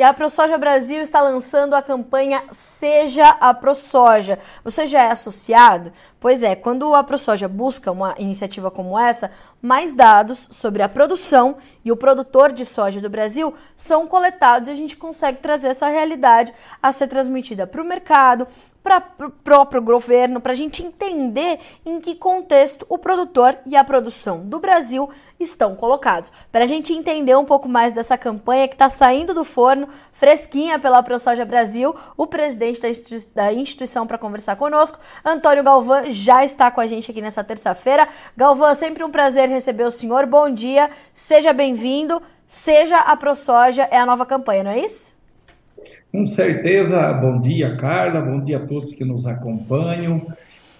e a ProSoja Brasil está lançando a campanha Seja a ProSoja. Você já é associado? Pois é, quando a ProSoja busca uma iniciativa como essa, mais dados sobre a produção e o produtor de soja do Brasil são coletados e a gente consegue trazer essa realidade a ser transmitida para o mercado, para o próprio governo, para a gente entender em que contexto o produtor e a produção do Brasil estão colocados. Para a gente entender um pouco mais dessa campanha que está saindo do forno, fresquinha pela ProSoja Brasil, o presidente da instituição para conversar conosco, Antônio Galvão, já está com a gente aqui nessa terça-feira. Galvão, sempre um prazer receber o senhor. Bom dia, seja bem-vindo. Seja a ProSoja é a nova campanha, não é isso? Com certeza, bom dia, Carla, bom dia a todos que nos acompanham.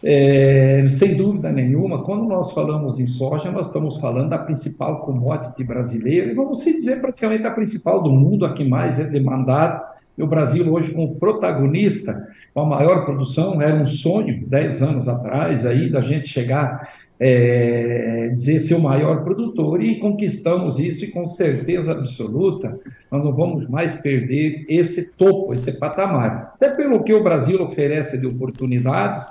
É, sem dúvida nenhuma, quando nós falamos em soja, nós estamos falando da principal commodity brasileira, e vamos dizer praticamente a principal do mundo, a que mais é demandada. E o Brasil hoje como protagonista, com a maior produção, era um sonho, 10 anos atrás, aí, da gente chegar é, dizer ser o maior produtor e conquistamos isso e com certeza absoluta nós não vamos mais perder esse topo, esse patamar. Até pelo que o Brasil oferece de oportunidades,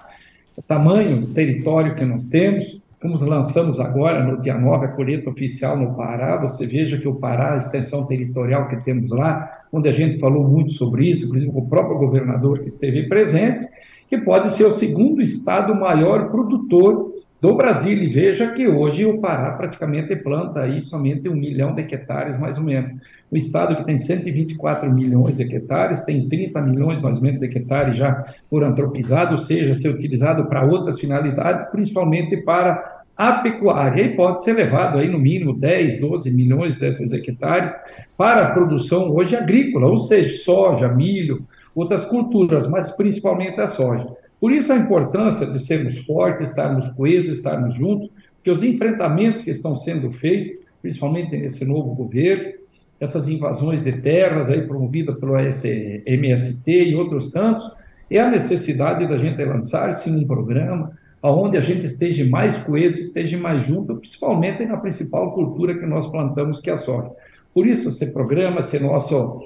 o tamanho do território que nós temos, como lançamos agora no dia 9 a colheita oficial no Pará, você veja que o Pará, a extensão territorial que temos lá, onde a gente falou muito sobre isso, inclusive com o próprio governador que esteve presente, que pode ser o segundo estado maior produtor do Brasil. E veja que hoje o Pará praticamente planta aí somente um milhão de hectares, mais ou menos. O estado que tem 124 milhões de hectares, tem 30 milhões mais ou menos de hectares já por antropizado, ou seja, ser utilizado para outras finalidades, principalmente para a pecuária, e pode ser levado aí no mínimo 10, 12 milhões desses hectares para a produção hoje agrícola, ou seja, soja, milho, outras culturas, mas principalmente a soja. Por isso a importância de sermos fortes, estarmos coesos, estarmos juntos, porque os enfrentamentos que estão sendo feitos, principalmente nesse novo governo, essas invasões de terras aí promovidas pelo MST e outros tantos, é a necessidade da gente lançar-se num programa onde a gente esteja mais coeso, esteja mais junto, principalmente na principal cultura que nós plantamos, que é a soja. Por isso, esse programa, esse nosso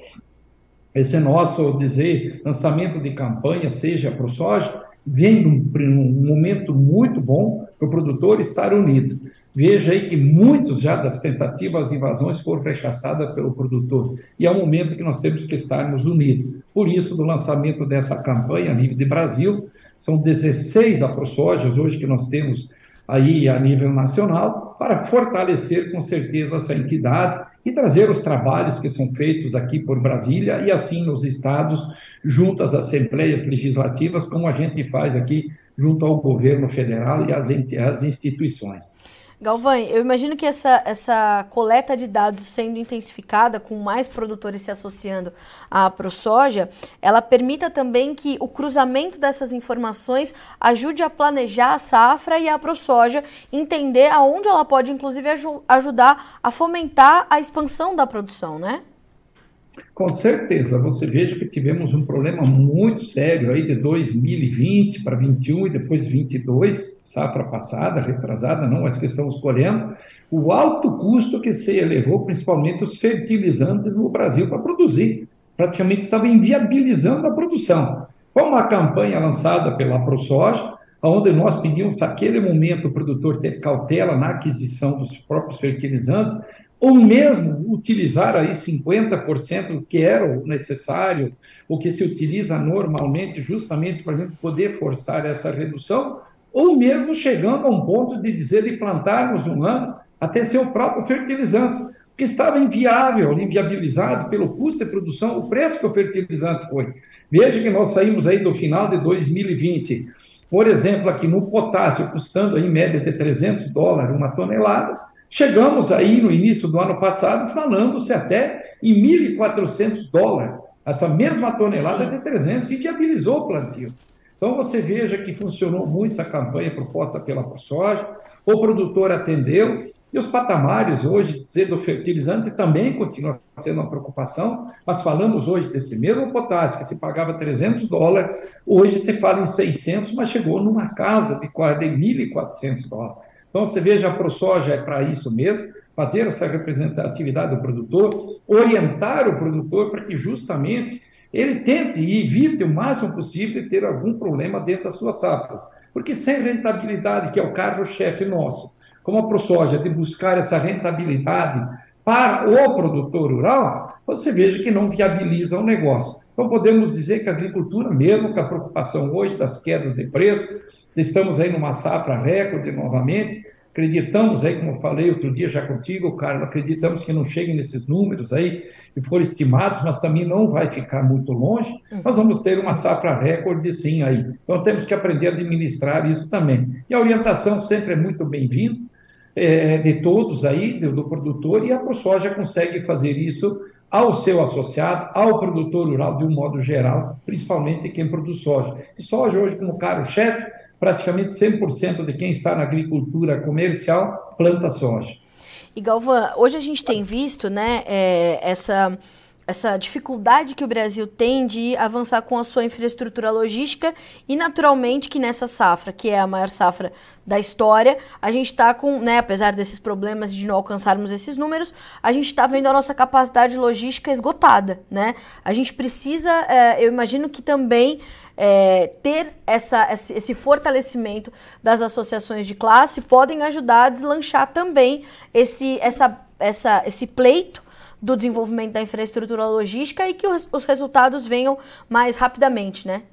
esse nosso, dizer, lançamento de campanha, seja para o soja, vem num, num momento muito bom para o produtor estar unido. Veja aí que muitos já das tentativas de invasões foram rechaçadas pelo produtor. E é o momento que nós temos que estarmos unidos. Por isso, do lançamento dessa campanha nível de Brasil, são 16 aprosojas hoje que nós temos aí a nível nacional, para fortalecer com certeza essa entidade e trazer os trabalhos que são feitos aqui por Brasília e assim nos estados, junto às assembleias legislativas, como a gente faz aqui junto ao governo federal e às, instituições. Galvão, eu imagino que essa, essa coleta de dados sendo intensificada, com mais produtores se associando à ProSoja, ela permita também que o cruzamento dessas informações ajude a planejar a safra e a ProSoja entender aonde ela pode, inclusive, ajudar a fomentar a expansão da produção, né? Com certeza, você veja que tivemos um problema muito sério aí de 2020 para 21 e depois 22, safra passada, retrasada, não, mas que estamos colhendo, o alto custo que se elevou, principalmente os fertilizantes no Brasil para produzir. Praticamente estava inviabilizando a produção. Com uma campanha lançada pela ProSoja, onde nós pedimos naquele momento o produtor ter cautela na aquisição dos próprios fertilizantes, ou mesmo utilizar aí 50% que era o necessário, o que se utiliza normalmente, justamente para a gente poder forçar essa redução, ou mesmo chegando a um ponto de dizer de plantarmos um ano até ser o próprio fertilizante, que estava inviável, inviabilizado pelo custo de produção, o preço que o fertilizante foi. Veja que nós saímos aí do final de 2020, por exemplo, aqui no potássio, custando em média de 300 dólares uma tonelada, Chegamos aí no início do ano passado falando-se até em 1.400 dólares, essa mesma tonelada Sim. de 300 e viabilizou o plantio. Então você veja que funcionou muito essa campanha proposta pela ProSoja, o produtor atendeu e os patamares hoje do fertilizante também continua sendo uma preocupação, mas falamos hoje desse mesmo potássio que se pagava 300 dólares, hoje se fala em 600, mas chegou numa casa de quase 1.400 dólares. Então, você veja, a ProSoja é para isso mesmo, fazer essa representatividade do produtor, orientar o produtor para que justamente ele tente e evite o máximo possível de ter algum problema dentro das suas safras. Porque sem rentabilidade, que é o carro-chefe nosso, como a ProSoja, de buscar essa rentabilidade para o produtor rural, você veja que não viabiliza o negócio. Então, podemos dizer que a agricultura, mesmo com a preocupação hoje das quedas de preço, estamos aí numa safra recorde novamente, acreditamos aí, como eu falei outro dia já contigo, Carlos, acreditamos que não cheguem nesses números aí que foram estimados, mas também não vai ficar muito longe, uhum. nós vamos ter uma safra recorde sim aí. Então, temos que aprender a administrar isso também. E a orientação sempre é muito bem-vinda, é, de todos aí, do, do, produtor, e a ProSoja consegue fazer isso ao seu associado, ao produtor rural de um modo geral, principalmente quem produz soja. E soja hoje, como caro-chefe, praticamente 100% de quem está na agricultura comercial planta soja. E Galvão, hoje a gente tem visto né, é, essa essa dificuldade que o Brasil tem de avançar com a sua infraestrutura logística e naturalmente que nessa safra, que é a maior safra da história, a gente está com, né, apesar desses problemas de não alcançarmos esses números, a gente está vendo a nossa capacidade logística esgotada, né? A gente precisa, é, eu imagino que também é, ter essa, esse fortalecimento das associações de classe podem ajudar a deslanchar também esse, essa, essa, esse pleito do desenvolvimento da infraestrutura logística e que os, os resultados venham mais rapidamente, né?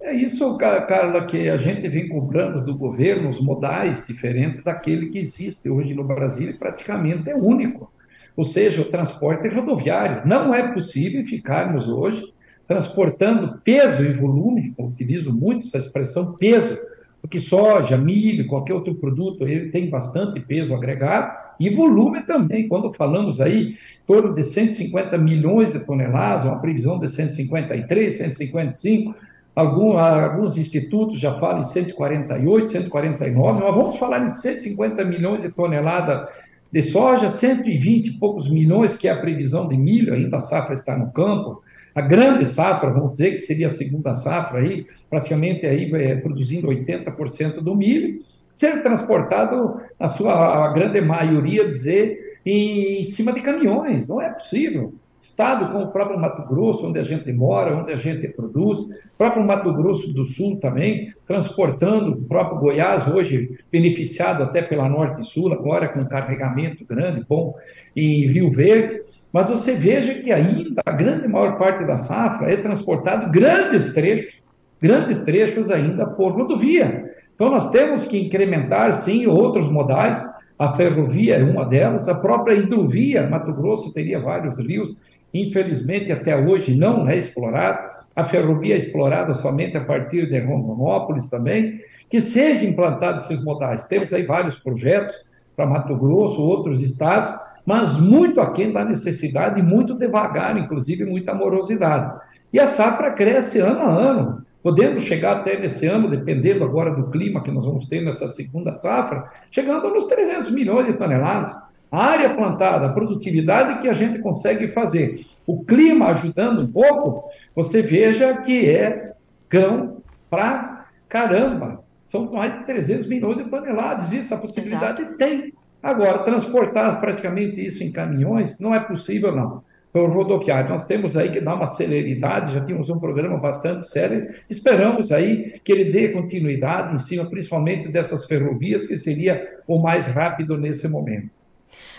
É isso, Carla, que a gente vem cobrando do governo os modais diferentes daquele que existe hoje no Brasil e praticamente é único. Ou seja, o transporte rodoviário. Não é possível ficarmos hoje transportando peso e volume, eu utilizo muito essa expressão peso, porque soja, milho, qualquer outro produto, ele tem bastante peso agregado, e volume também, quando falamos aí, em torno de 150 milhões de toneladas, uma previsão de 153, 155, algum, alguns institutos já falam em 148, 149, nós vamos falar em 150 milhões de toneladas de soja, 120 e poucos milhões, que é a previsão de milho, ainda a safra está no campo, a grande safra, vamos dizer que seria a segunda safra aí, praticamente aí é, produzindo 80% do milho, ser transportado, na sua a grande maioria, dizer, em, em cima de caminhões. Não é possível. Estado como o próprio Mato Grosso, onde a gente mora, onde a gente produz, o próprio Mato Grosso do Sul também, transportando, o próprio Goiás, hoje beneficiado até pela Norte e Sul, agora com carregamento grande, bom, em Rio Verde. Mas você veja que ainda a grande maior parte da safra é transportado grandes trechos, grandes trechos ainda por rodovia. Então, nós temos que incrementar, sim, outros modais. A ferrovia é uma delas, a própria hidrovia, Mato Grosso teria vários rios, infelizmente até hoje não é explorado. A ferrovia é explorada somente a partir de Rondonópolis também. Que sejam implantados esses modais. Temos aí vários projetos para Mato Grosso, outros estados, mas muito aquém da necessidade e muito devagar, inclusive muita morosidade. E a safra cresce ano a ano podendo chegar até nesse ano, dependendo agora do clima que nós vamos ter nessa segunda safra, chegando nos 300 milhões de toneladas. A área plantada, a produtividade que a gente consegue fazer, o clima ajudando um pouco, você veja que é grão para caramba. São mais de 300 milhões de toneladas. Isso, a possibilidade Exato. tem. Agora, transportar praticamente isso em caminhões não é possível, não pelo rodoviário. Nós temos aí que dar uma celeridade, já tínhamos um programa bastante sério, esperamos aí que ele dê continuidade em cima, principalmente dessas ferrovias, que seria o mais rápido nesse momento.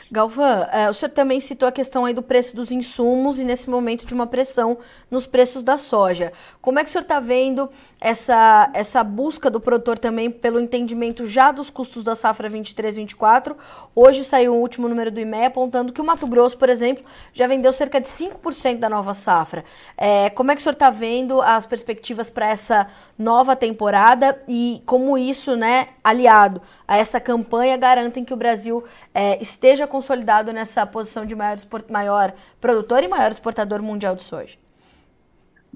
Galvão, é, o senhor também citou a questão aí do preço dos insumos e nesse momento de uma pressão nos preços da soja. Como é que o senhor está vendo essa, essa busca do produtor também pelo entendimento já dos custos da safra 23-24? Hoje saiu o último número do IME apontando que o Mato Grosso, por exemplo, já vendeu cerca de 5% da nova safra. É, como é que o senhor está vendo as perspectivas para essa nova temporada e como isso, né, aliado a essa campanha, garantem que o Brasil é, esteja consolidado nessa posição de maior, maior produtor e maior exportador mundial de soja?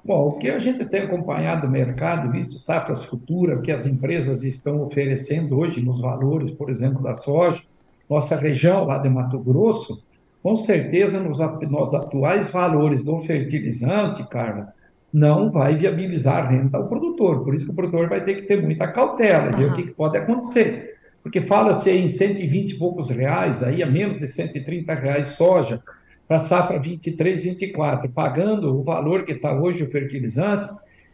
Bom, o que a gente tem acompanhado o mercado, visto safras futuras, que as empresas estão oferecendo hoje nos valores, por exemplo, da soja, nossa região lá de Mato Grosso, com certeza nos, nos atuais valores do fertilizante, Carla, não vai viabilizar a renda ao produtor. Por isso que o produtor vai ter que ter muita cautela, uhum. ver o que, que pode acontecer. Porque fala-se em 120 e poucos reais, aí a menos de 130 reais soja, para safra 23, 24, pagando o valor que está hoje o fertilizante,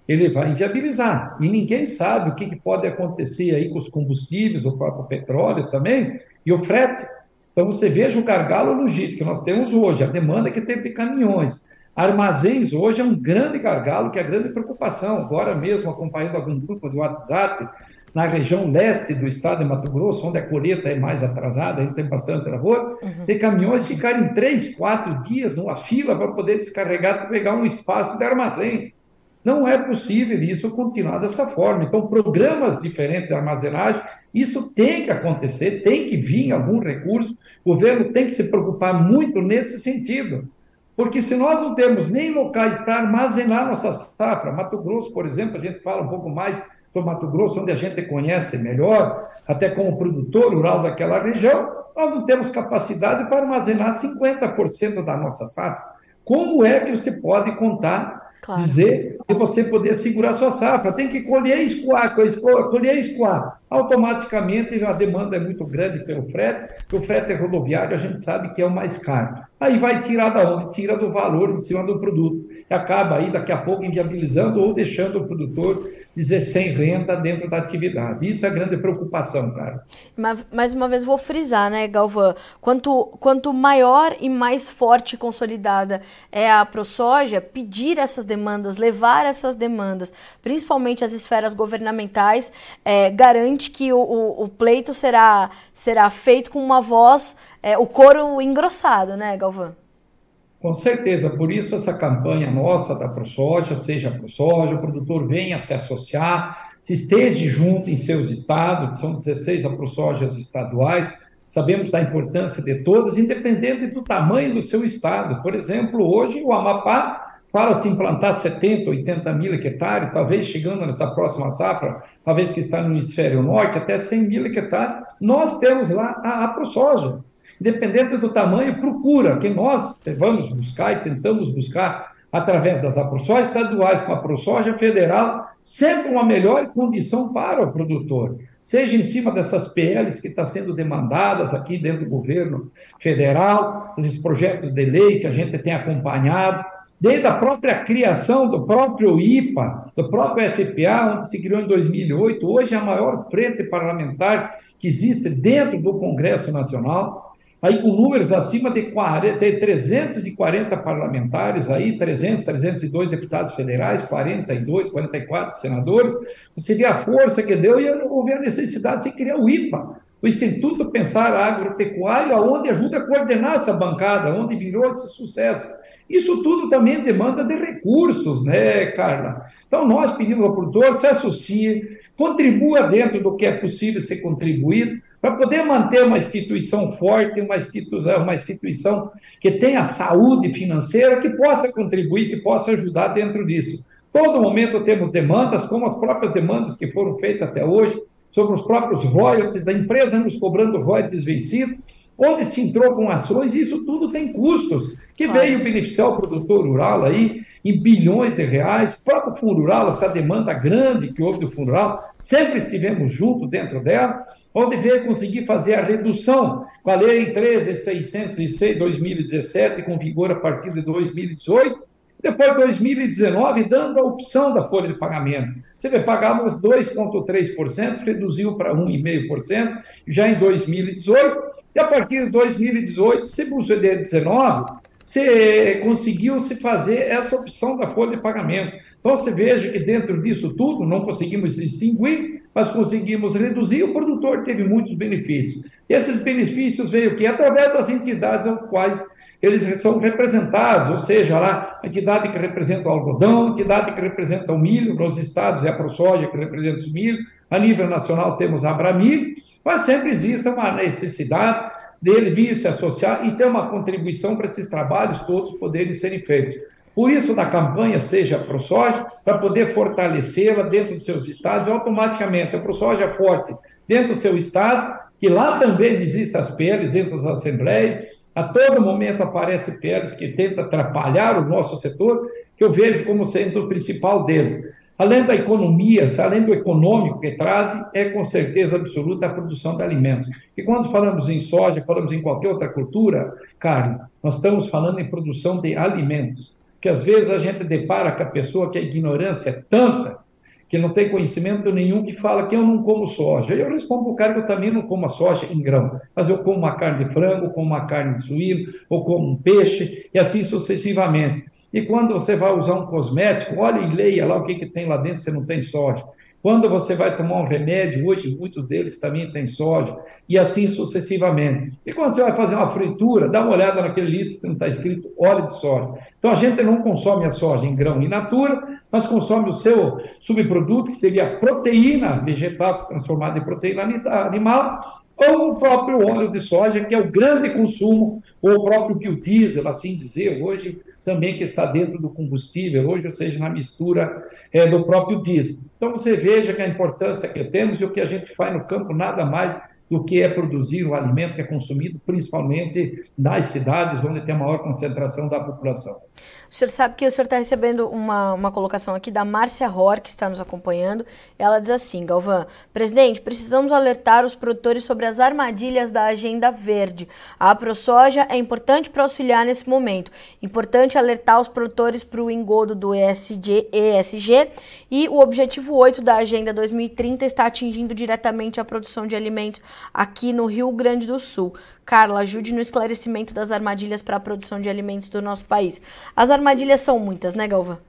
ele vai inviabilizar. E ninguém sabe o que, que pode acontecer aí com os combustíveis, o próprio petróleo também, e o frete. Então você veja o gargalo logístico que nós temos hoje, a demanda que teve de caminhões. Armazéns hoje é um grande gargalo, que é a grande preocupação. Agora mesmo, acompanhando algum grupo do WhatsApp, na região leste do estado de Mato Grosso, onde a colheita é mais atrasada, ainda tem bastante labor, uhum. tem caminhões ficarem três, quatro dias numa fila para poder descarregar, para pegar um espaço de armazém. Não é possível isso continuar dessa forma. Então, programas diferentes de armazenagem, isso tem que acontecer, tem que vir algum recurso. O governo tem que se preocupar muito nesse sentido. Porque se nós não temos nem locais para armazenar nossa safra, Mato Grosso, por exemplo, a gente fala um pouco mais do Mato Grosso, onde a gente conhece melhor, até como produtor rural daquela região, nós não temos capacidade para armazenar 50% da nossa safra. Como é que você pode contar Claro. dizer que você poder segurar sua safra. Tem que colher e escoar, colher e escoar. Automaticamente a demanda é muito grande pelo frete, porque o frete rodoviário a gente sabe que é o mais caro. Aí vai tirar da onde? Tira do valor em cima do produto. E acaba aí daqui a pouco inviabilizando ou deixando o produtor dizer sem renda dentro da atividade. Isso é grande preocupação, cara. Mas, mais uma vez vou frisar, né, Galvão? Quanto, quanto maior e mais forte e consolidada é a ProSoja, pedir essas demandas, levar essas demandas, principalmente as esferas governamentais, é, garante que o, o, o, pleito será, será feito com uma voz, é, o coro engrossado, né, Galvão? Com certeza, por isso essa campanha nossa da ProSoja, seja ProSoja, o produtor venha se associar, esteja junto em seus estados, são 16 ProSojas estaduais, sabemos da importância de todas, independente do tamanho do seu estado. Por exemplo, hoje o Amapá fala-se implantar 70, 80 mil hectares, talvez chegando nessa próxima safra, talvez que está no hemisfério norte, até 100 mil hectares. Nós temos lá a, a ProSoja independente do tamanho, procura, que nós vamos buscar e tentamos buscar através das aproções estaduais com a ProSoja federal, sempre uma melhor condição para o produtor, seja em cima dessas PLs que estão tá sendo demandadas aqui dentro do governo federal, esses projetos de lei que a gente tem acompanhado, desde a própria criação do próprio IPA, do próprio FPA, onde se criou em 2008, hoje é a maior frente parlamentar que existe dentro do Congresso Nacional, aí com números acima de, 40, de 340 parlamentares, aí 300, 302 deputados federais, 42, 44 senadores, você vê a força que deu e houve a necessidade de criar o IPA, o Instituto Pensar Agropecuário, onde ajuda a coordenar essa bancada, onde virou esse sucesso. Isso tudo também demanda de recursos, né, Carla? Então, nós pedimos ao produtor, se associe, contribua dentro do que é possível ser contribuído, para poder manter uma instituição forte, uma instituição, uma instituição que tenha saúde financeira, que possa contribuir, que possa ajudar dentro disso. Todo momento temos demandas, como as próprias demandas que foram feitas até hoje, sobre os próprios royalties da empresa nos cobrando royalties vencidos, onde se entrou com ações, e isso tudo tem custos, que veio beneficiar o produtor rural aí, em bilhões de reais. O próprio Fundo Rural, essa demanda grande que houve do Fundo Rural, sempre estivemos juntos dentro dela, onde veio conseguir fazer a redução com a Lei 13.606 2017, com vigor a partir de 2018, depois 2019, dando a opção da folha de pagamento. Você vê, pagávamos 2,3%, reduziu para 1,5% já em 2018, e a partir de 2018, se o CD19, você conseguiu se fazer essa opção da folha de pagamento. Então você veja que dentro disso tudo não conseguimos distinguir, mas conseguimos reduzir. O produtor teve muitos benefícios. E esses benefícios veio que através das entidades aos quais eles são representados, ou seja, lá a entidade que representa o algodão, a entidade que representa o milho, nos estados é a ProSoja que representa o milho, a nível nacional temos a Abramilho, mas sempre existe uma necessidade dele vir se associar e ter uma contribuição para esses trabalhos todos poderem serem feitos. Por isso, na campanha Seja ProSoja, para poder fortalecê-la dentro dos seus estados, automaticamente a ProSoja forte dentro do seu estado, que lá também existem as PLs dentro das assembleias, a todo momento aparecem PLs que tentam atrapalhar o nosso setor, que eu vejo como sendo o principal deles. Além da economia, além do econômico que traz, é com certeza absoluta a produção de alimentos. E quando falamos em soja, falamos em qualquer outra cultura, carne, nós estamos falando em produção de alimentos. Que às vezes a gente depara com a pessoa que a ignorância é tanta que não tem conhecimento nenhum, que fala que eu não como soja. Eu respondo o cara que eu também não como a soja em grão, mas eu como uma carne de frango, como uma carne de suíno, ou como um peixe, e assim sucessivamente. E quando você vai usar um cosmético, olha e leia lá o que, que tem lá dentro, você não tem soja. Quando você vai tomar um remédio, hoje muitos deles também têm soja, e assim sucessivamente. E quando você vai fazer uma fritura, dá uma olhada naquele litro, se não está escrito óleo de soja. Então a gente não consome a soja em grão in natura, mas consome o seu subproduto, que seria a proteína vegetal transformada em proteína animal, ou o próprio óleo de soja, que é o grande consumo, ou o próprio biodiesel, assim dizer, hoje também que está dentro do combustível hoje, ou seja, na mistura é, do próprio diesel. Então você veja que a importância que temos e o que a gente faz no campo nada mais do que é produzir o alimento que é consumido, principalmente nas cidades onde tem a maior concentração da população. O senhor sabe que o senhor está recebendo uma, uma colocação aqui da Márcia Ror, que está nos acompanhando. Ela diz assim, Galvão, presidente, precisamos alertar os produtores sobre as armadilhas da agenda verde. A ProSoja é importante para auxiliar nesse momento. Importante alertar os produtores para o engodo do ESG, ESG e o objetivo 8 da Agenda 2030 está atingindo diretamente a produção de alimentos aqui no Rio Grande do Sul. Carla, ajude no esclarecimento das armadilhas para a produção de alimentos do nosso país. As armadilhas são muitas, né, Galva?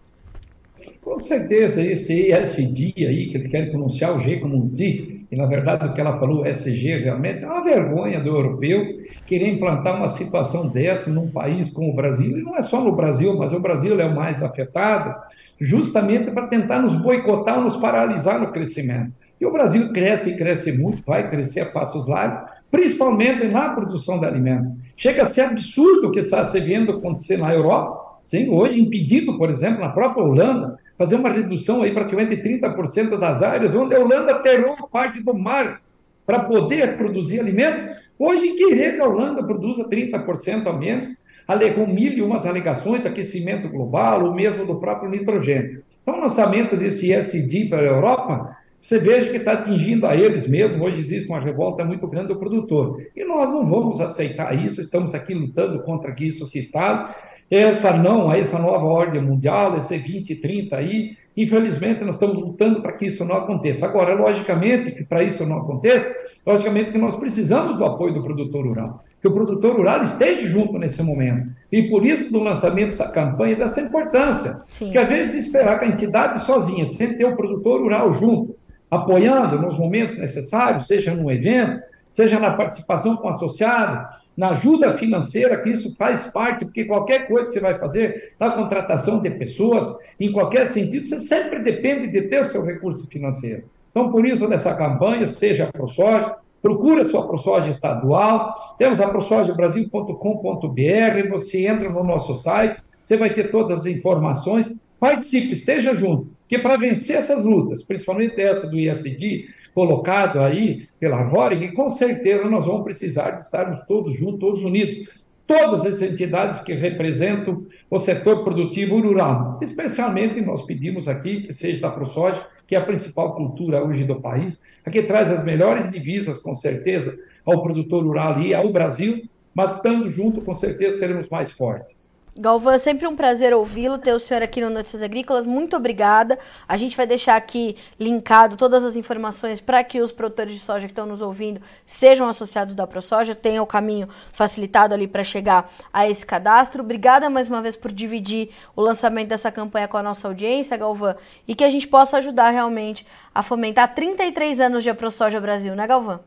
Com certeza, esse ESG aí, que ele quer pronunciar o G como um D, e na verdade o que ela falou, SG, realmente é uma vergonha do europeu querer implantar uma situação dessa num país como o Brasil, e não é só no Brasil, mas o Brasil é o mais afetado, justamente para tentar nos boicotar, nos paralisar no crescimento. E o Brasil cresce e cresce muito, vai crescer a passos largos, principalmente na produção de alimentos. Chega a ser absurdo o que está se vendo acontecer na Europa, sim, hoje impedido, por exemplo, na própria Holanda, fazer uma redução aí praticamente de 30% das áreas, onde a Holanda terou parte do mar para poder produzir alimentos, hoje querer que a Holanda produza 30% a menos, com mil e umas alegações de aquecimento global, ou mesmo do próprio nitrogênio. Então, o lançamento desse ISD para a Europa você veja que está atingindo a eles mesmo. Hoje existe uma revolta muito grande do produtor. E nós não vamos aceitar isso, estamos aqui lutando contra que isso se instale. Essa não, essa nova ordem mundial, esse 2030 aí, infelizmente nós estamos lutando para que isso não aconteça. Agora, logicamente, que para isso não aconteça, logicamente que nós precisamos do apoio do produtor rural, que o produtor rural esteja junto nesse momento. E por isso, do lançamento dessa campanha, dessa importância. Sim. Que às vezes esperar que a entidade sozinha, sem ter o produtor rural junto, apoiando nos momentos necessários, seja num evento, seja na participação com o associado, na ajuda financeira, que isso faz parte, porque qualquer coisa que você vai fazer na contratação de pessoas, em qualquer sentido, você sempre depende de ter o seu recurso financeiro. Então, por isso, nessa campanha, seja a ProSoja, procura a sua ProSoja estadual, temos a prosojabrasil.com.br, você entra no nosso site, você vai ter todas as informações, participe, esteja junto. Porque para vencer essas lutas, principalmente essa do ISD, colocado aí pela Roring, com certeza nós vamos precisar de estarmos todos juntos, todos unidos. Todas as entidades que representam o setor produtivo rural. Especialmente nós pedimos aqui que seja da ProSoja, que é a principal cultura hoje do país, a que traz as melhores divisas, com certeza, ao produtor rural e ao Brasil, mas estando junto, com certeza seremos mais fortes. Galvão, é sempre um prazer ouvi-lo, ter o senhor aqui no Notícias Agrícolas. Muito obrigada. A gente vai deixar aqui linkado todas as informações para que os produtores de soja que estão nos ouvindo sejam associados da ProSoja, tenham o caminho facilitado ali para chegar a esse cadastro. Obrigada mais uma vez por dividir o lançamento dessa campanha com a nossa audiência, Galvão, e que a gente possa ajudar realmente a fomentar 33 anos de ProSoja Brasil, né, Galvão?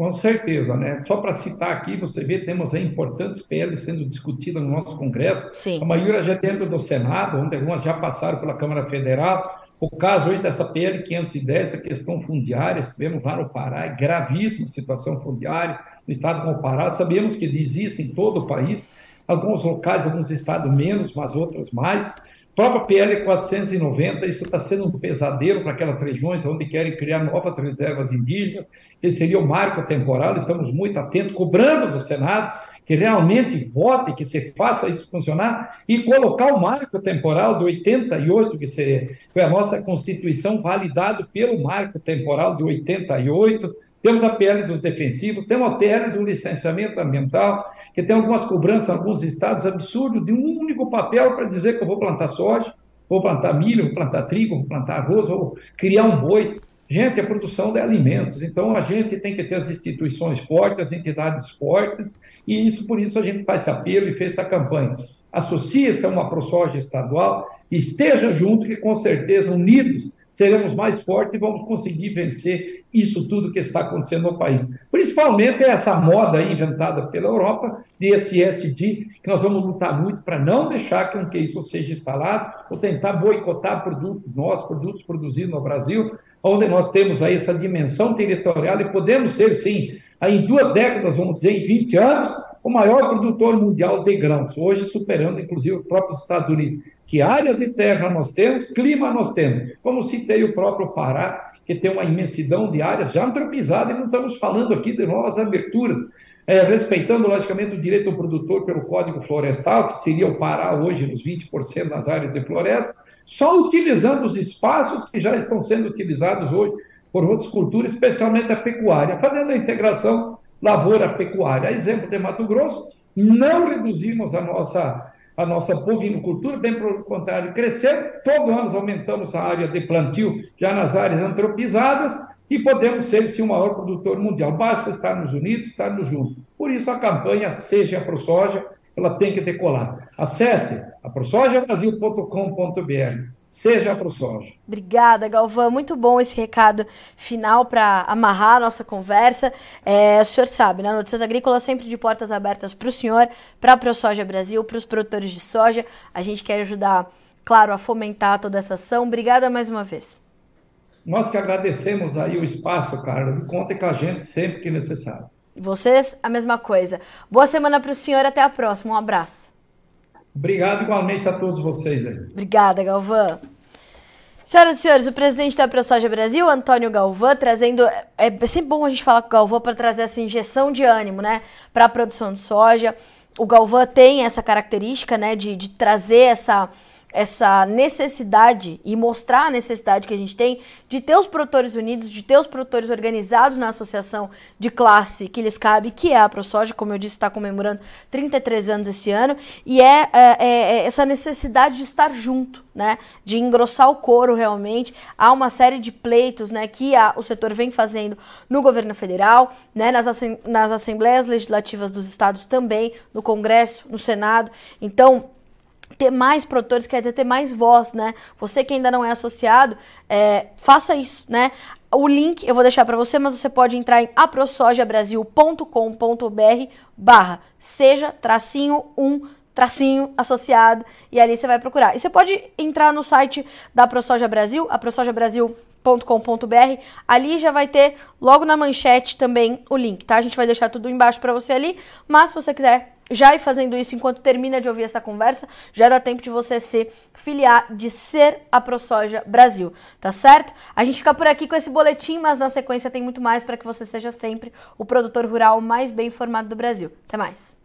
Com certeza, né? Só para citar aqui, você vê, temos aí importantes PLs sendo discutidas no nosso Congresso. Sim. A maioria já dentro do Senado, onde algumas já passaram pela Câmara Federal. O caso hoje dessa PL 510, a questão fundiária, vemos lá no Pará, é gravíssima a situação fundiária no estado como o Pará. Sabemos que existe em todo o país, alguns locais, alguns estados menos, mas outros mais própria PL 490, isso está sendo um pesadelo para aquelas regiões onde querem criar novas reservas indígenas, esse seria o marco temporal, estamos muito atentos, cobrando do Senado que realmente vote, que se faça isso funcionar e colocar o marco temporal do 88, que seria, foi a nossa Constituição validado pelo marco temporal de 88. Temos a PL dos defensivos, temos a PL do licenciamento ambiental, que tem algumas cobranças em alguns estados absurdos de um único papel para dizer que eu vou plantar soja, vou plantar milho, vou plantar trigo, vou plantar arroz, vou criar um boi. Gente, a produção de alimentos. Então, a gente tem que ter as instituições fortes, as entidades fortes, e isso por isso a gente faz esse apelo e fez essa campanha. Associe-se a uma ProSoja estadual, esteja junto, que com certeza, unidos, seremos mais fortes e vamos conseguir vencer isso tudo que está acontecendo no país. Principalmente essa moda inventada pela Europa de SSD, que nós vamos lutar muito para não deixar que isso seja instalado ou tentar boicotar produtos nossos, produtos produzidos no Brasil, onde nós temos aí essa dimensão territorial e podemos ser, sim, aí em duas décadas, vamos dizer, em 20 anos, o maior produtor mundial de grãos, hoje superando inclusive os próprios Estados Unidos. Que área de terra nós temos, clima nós temos. Como citei o próprio Pará, que tem uma imensidão de áreas já antropizadas, e não estamos falando aqui de novas aberturas, é, respeitando, logicamente, o direito do produtor pelo Código Florestal, que seria o Pará hoje nos 20% das áreas de floresta, só utilizando os espaços que já estão sendo utilizados hoje por outras culturas, especialmente a pecuária, fazendo a integração lavoura-pecuária. Exemplo de Mato Grosso, não reduzimos a nossa, a nossa bovinocultura, bem pelo contrário, crescer. Todo ano aumentamos a área de plantio já nas áreas antropizadas e podemos ser, sim, o maior produtor mundial. Basta estarmos unidos, estarmos juntos. Por isso, a campanha Seja Pro Soja, ela tem que decolar. Acesse aprosojabrasil.com.br. Seja a ProSoja. Obrigada, Galvão. Muito bom esse recado final para amarrar a nossa conversa. É, o senhor sabe, né? Notícias Agrícolas sempre de portas abertas para o senhor, para a ProSoja Brasil, para os produtores de soja. A gente quer ajudar, claro, a fomentar toda essa ação. Obrigada mais uma vez. Nós que agradecemos aí o espaço, Carlos, e contem com a gente sempre que necessário. Vocês, a mesma coisa. Boa semana para o senhor, até a próxima. Um abraço. Obrigado igualmente a todos vocês aí. Obrigada, Galvão. Senhoras e senhores, o presidente da ProSoja Brasil, Antônio Galvão, trazendo. É sempre bom a gente falar com o Galvão para trazer essa injeção de ânimo, né, para a produção de soja. O Galvão tem essa característica, né, de, de trazer essa essa necessidade e mostrar a necessidade que a gente tem de ter os produtores unidos, de ter os produtores organizados na associação de classe que lhes cabe, que é a ProSoja, como eu disse, está comemorando 33 anos esse ano, e é, é, é, é, essa necessidade de estar junto, né, de engrossar o couro realmente. Há uma série de pleitos né, que a, o setor vem fazendo no governo federal, né, nas, nas assembleias legislativas dos estados também, no Congresso, no Senado. Então, ter mais produtores quer dizer ter mais voz, né? Você que ainda não é associado, é, faça isso, né? O link eu vou deixar para você, mas você pode entrar em aprosojabrasil.com.br barra seja tracinho um tracinho associado e ali você vai procurar. E você pode entrar no site da ProSoja Brasil, a ProSoja ali já vai ter logo na manchete também o link, tá? A gente vai deixar tudo embaixo para você ali, mas se você quiser já ir fazendo isso enquanto termina de ouvir essa conversa, já dá tempo de você ser filiar, de ser a ProSoja Brasil, tá certo? A gente fica por aqui com esse boletim, mas na sequência tem muito mais para que você seja sempre o produtor rural mais bem informado do Brasil. Até mais!